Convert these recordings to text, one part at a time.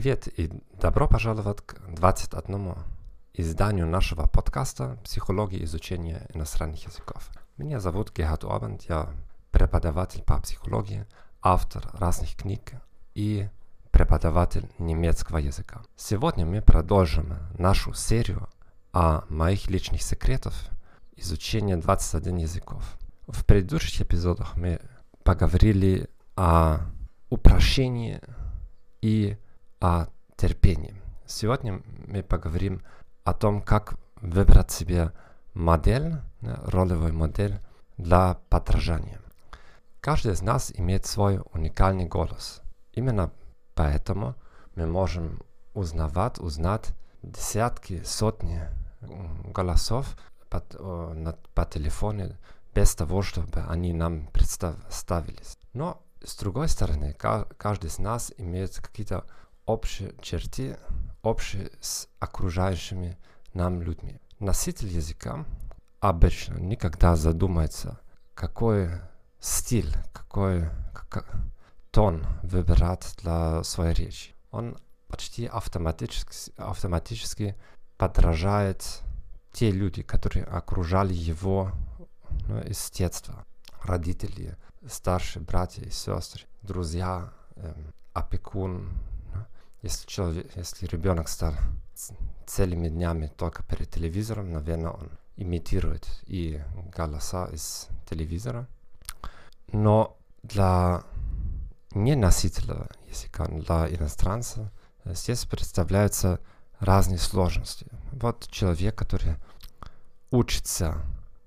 Привет и добро пожаловать к 21 изданию нашего подкаста «Психология изучения иностранных языков». Меня зовут Герхард Орбанд, я преподаватель по психологии, автор разных книг и преподаватель немецкого языка. Сегодня мы продолжим нашу серию о моих личных секретах изучения 21 языков. В предыдущих эпизодах мы поговорили о упрощении и о терпении. Сегодня мы поговорим о том, как выбрать себе модель, ролевую модель для подражания. Каждый из нас имеет свой уникальный голос. Именно поэтому мы можем узнавать, узнать десятки, сотни голосов по, по, по телефону без того, чтобы они нам представились. Но с другой стороны, каждый из нас имеет какие-то общие черты, общие с окружающими нам людьми. Носитель языка обычно никогда задумается, какой стиль, какой как, тон выбирать для своей речи. Он почти автоматически, автоматически подражает те люди, которые окружали его ну, из детства. Родители, старшие братья и сестры, друзья, эм, опекун. Если, человек, если ребенок стал целыми днями только перед телевизором, наверное, он имитирует и голоса из телевизора. Но для неносителя языка, для иностранца, здесь представляются разные сложности. Вот человек, который учится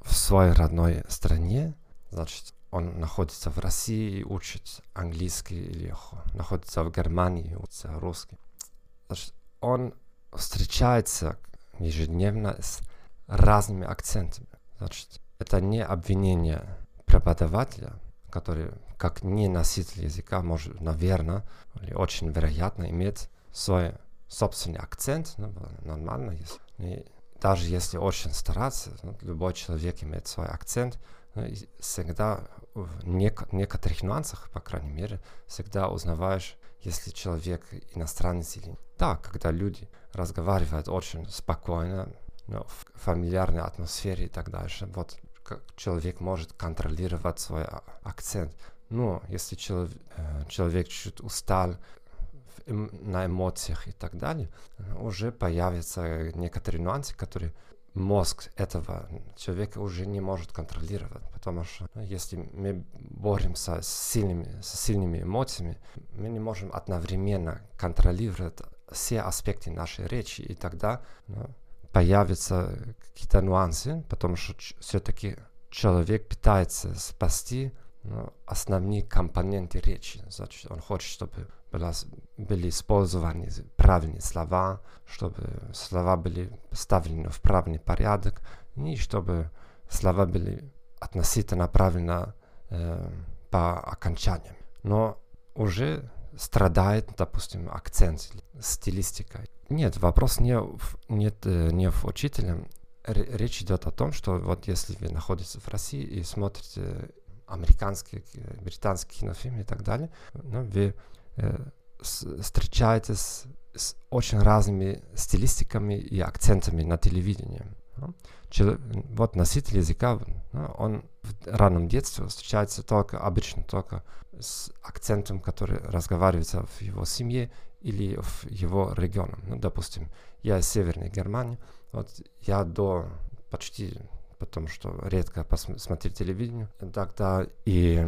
в своей родной стране, значит, он находится в России и учит английский или находится в Германии и учится русский. Он встречается ежедневно с разными акцентами. Значит, это не обвинение преподавателя, который как не носитель языка может, наверное, или очень вероятно иметь свой собственный акцент, ну, нормально, если, и даже если очень стараться, ну, любой человек имеет свой акцент, всегда в нек- некоторых нюансах, по крайней мере, всегда узнаваешь, если человек иностранец или нет. Да, когда люди разговаривают очень спокойно, ну, в фамильярной атмосфере и так дальше, вот как человек может контролировать свой а, акцент. Но если челов, э, человек чуть устал на эмоциях и так далее, уже появятся некоторые нюансы, которые мозг этого человека уже не может контролировать. Потому что ну, если мы боремся с сильными, с сильными эмоциями, мы не можем одновременно контролировать все аспекты нашей речи, и тогда ну, появятся какие-то нюансы, потому что все-таки человек пытается спасти ну, основные компоненты речи. Значит, он хочет, чтобы были использованы правильные слова, чтобы слова были поставлены в правильный порядок, и чтобы слова были относительно правильно э, по окончаниям. Но уже страдает, допустим, акцент, стилистика. Нет, вопрос не в, нет, э, не в учителе. Речь идет о том, что вот если вы находитесь в России и смотрите американские, британские кинофильмы и так далее, ну, вы э, встречаетесь с очень разными стилистиками и акцентами на телевидении. Чело, вот носитель языка, он в раннем детстве встречается только, обычно только с акцентом, который разговаривается в его семье или в его регионе. Ну, допустим, я из Северной Германии, вот я до почти, потому что редко посмотрю телевидение, тогда и,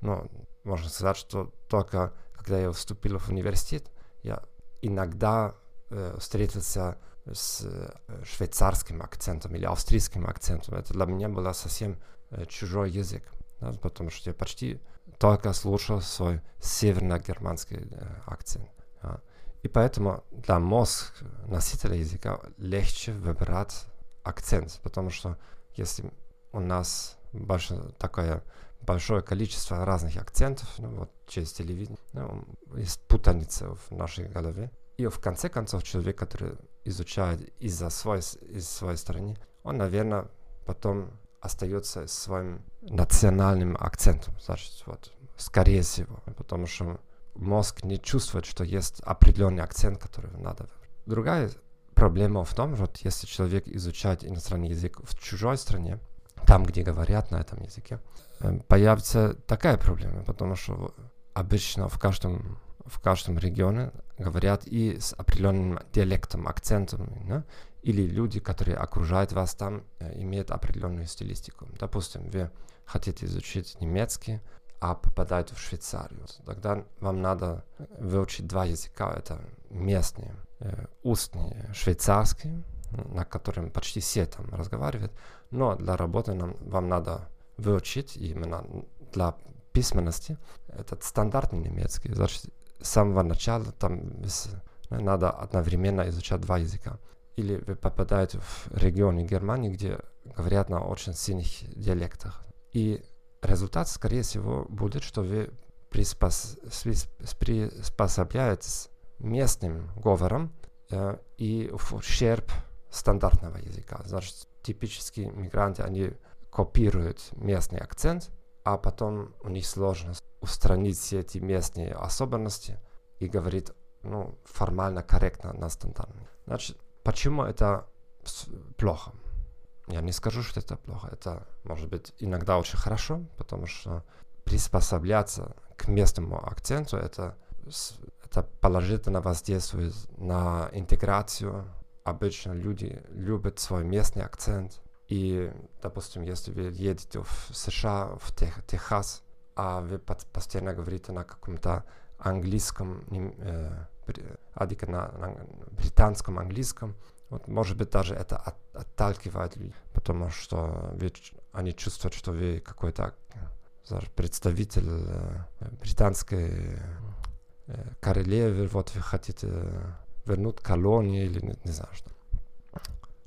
ну, можно сказать, что только когда я вступил в университет, я иногда э, встретился с э, швейцарским акцентом или австрийским акцентом. Это для меня был совсем э, чужой язык, да, потому что я почти только слушал свой северно-германский э, акцент. Да. И поэтому для мозг носителя языка легче выбирать акцент, потому что если у нас большое такое большое количество разных акцентов, ну, вот через телевидение, ну, есть путаница в нашей голове. И в конце концов человек, который изучает из-за своей, из своей страны, он, наверное, потом остается своим национальным акцентом, значит, вот, скорее всего, потому что мозг не чувствует, что есть определенный акцент, который надо. Другая проблема в том, что если человек изучает иностранный язык в чужой стране, там, где говорят на этом языке, э, появится такая проблема, потому что обычно в каждом, в каждом регионе говорят и с определенным диалектом, акцентом, да? или люди, которые окружают вас там, э, имеют определенную стилистику. Допустим, вы хотите изучить немецкий, а попадаете в Швейцарию. Тогда вам надо выучить два языка. Это местный, э, устный швейцарский, на котором почти все там разговаривают. Но для работы нам, вам надо выучить именно для письменности этот стандартный немецкий. Значит, с самого начала там надо одновременно изучать два языка. Или вы попадаете в регионы Германии, где говорят на очень сильных диалектах. И результат, скорее всего, будет, что вы приспос... приспособляетесь местным говором э, и в ущерб стандартного языка. Значит, типические мигранты, они копируют местный акцент, а потом у них сложно устранить все эти местные особенности и говорить ну, формально корректно на стандартном. Значит, почему это плохо? Я не скажу, что это плохо. Это может быть иногда очень хорошо, потому что приспосабляться к местному акценту это, это положительно воздействует на интеграцию. Обычно люди любят свой местный акцент. И, допустим, если вы едете в США, в Тех, Техас, а вы постоянно говорите на каком-то английском, э, на, на британском английском, вот, может быть, даже это от, отталкивает людей, потому что вы, они чувствуют, что вы какой-то представитель э, британской э, королевы, вот вы хотите вернуть колонии или не, не знаю что.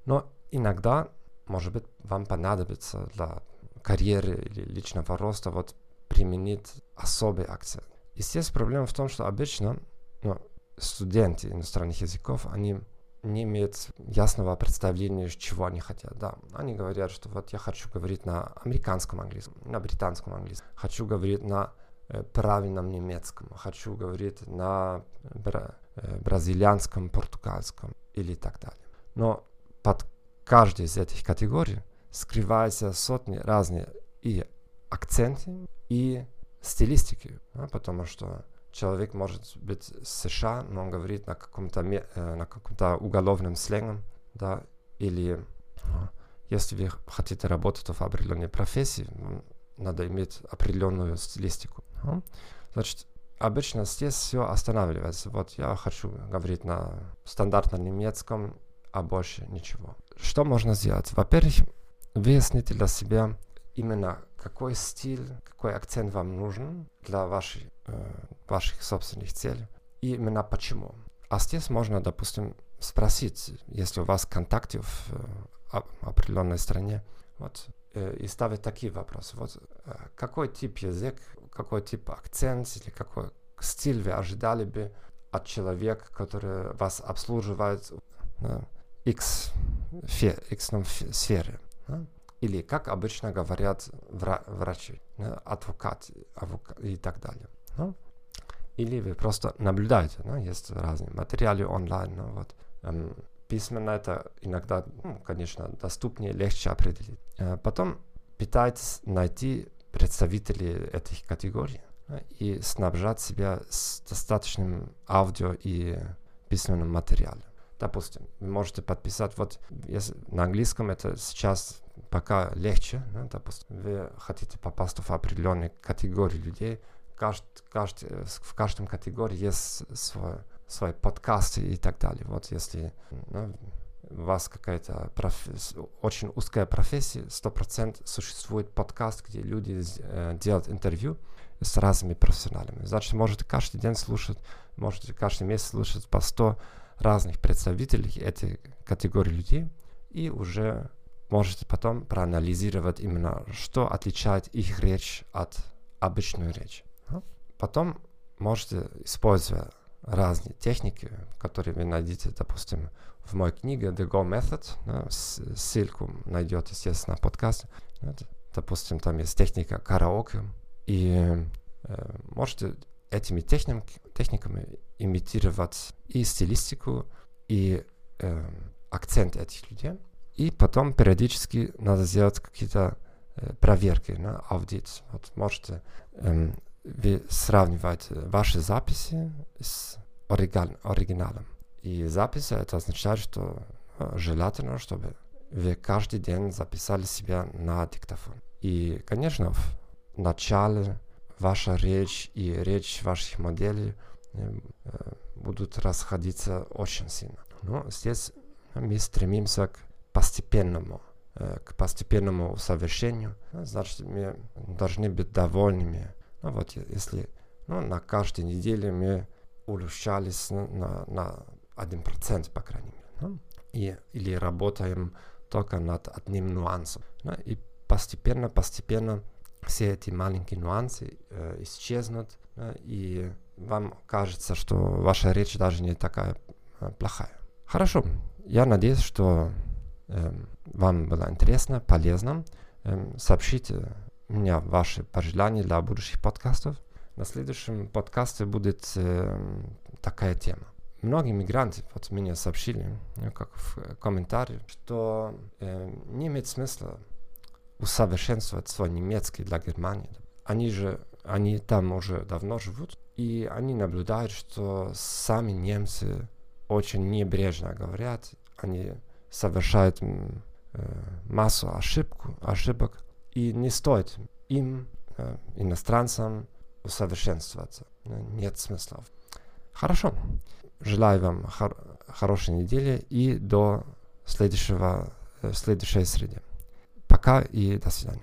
Но иногда, может быть, вам понадобится для карьеры или личного роста вот применить особый акцент. И здесь проблема в том, что обычно ну, студенты иностранных языков, они не имеют ясного представления, чего они хотят. Да, они говорят, что вот я хочу говорить на американском английском, на британском английском, хочу говорить на э, правильном немецком, хочу говорить на бра э, бразильянском, португальском или так далее. Но под каждой из этих категорий скрываются сотни разных и акценты, и стилистики, да, потому что человек может быть с США, но он говорит на каком-то, э, на каком-то уголовном сленгом, да, или если вы хотите работать в определенной профессии, надо иметь определенную стилистику. Да? Значит, обычно здесь все останавливается. Вот я хочу говорить на стандартном немецком, а больше ничего. Что можно сделать? Во-первых, выясните для себя именно какой стиль, какой акцент вам нужен для вашей, э, ваших собственных целей и именно почему. А здесь можно, допустим, спросить, если у вас контакты в э, определенной стране, вот, э, и ставить такие вопросы. Вот, э, какой тип язык, какой тип акцент или какой стиль вы ожидали бы от человека, который вас обслуживает на X, фе, X сфере. Да? или, как обычно говорят вра врачи, адвокат, адвокат и так далее. Ну? Или вы просто наблюдаете, ну, есть разные материалы онлайн. Ну, вот. Эм, письменно это иногда, ну, конечно, доступнее, легче определить. Э, потом пытайтесь найти представителей этих категорий и снабжать себя с достаточным аудио и письменным материалом. Допустим, вы можете подписать, вот если на английском это сейчас пока легче, да, допустим, вы хотите попасть в определенную категорию людей, кажд, кажд, в каждом категории есть свой, свой подкаст и так далее. Вот если ну, у вас какая-то проф... очень узкая профессия, сто процентов существует подкаст, где люди э, делают интервью с разными профессионалами. Значит, можете каждый день слушать, можете каждый месяц слушать по 100 разных представителей этой категории людей и уже можете потом проанализировать именно, что отличает их речь от обычной речи. Потом можете использовать разные техники, которые вы найдете, допустим, в моей книге The Go Method, да, ссылку найдете, естественно, подкаст. Допустим, там есть техника караоке, и э, можете этими техник, техниками имитировать и стилистику, и э, акцент этих людей. И потом периодически надо сделать какие-то э, проверки, на аудит. Вот можете э, вы сравнивать ваши записи с оригал, оригиналом. И записи это означает, что э, желательно, чтобы вы каждый день записали себя на диктофон. И, конечно, в начале ваша речь и речь ваших моделей э, э, будут расходиться очень сильно. Но здесь мы стремимся к постепенному, э, к постепенному усовершенствованию. Значит, мы должны быть довольными. Ну вот, если ну, на каждой неделе мы улучшались ну, на, на 1%, по крайней мере. Ну, и, или работаем только над одним нюансом. Ну, и постепенно, постепенно все эти маленькие нюансы э, исчезнут, э, и вам кажется, что ваша речь даже не такая э, плохая. Хорошо, я надеюсь, что э, вам было интересно, полезно. Э, сообщите мне ваши пожелания для будущих подкастов. На следующем подкасте будет э, такая тема. Многие мигранты вот мне сообщили, как в комментариях, что э, не имеет смысла усовершенствовать свой немецкий для Германии. Они же, они там уже давно живут, и они наблюдают, что сами немцы очень небрежно говорят, они совершают э, массу ошибку, ошибок, и не стоит им, э, иностранцам, усовершенствоваться. Нет смысла. Хорошо. Желаю вам хор хорошей недели и до следующего, э, следующей среды. Пока и до свидания.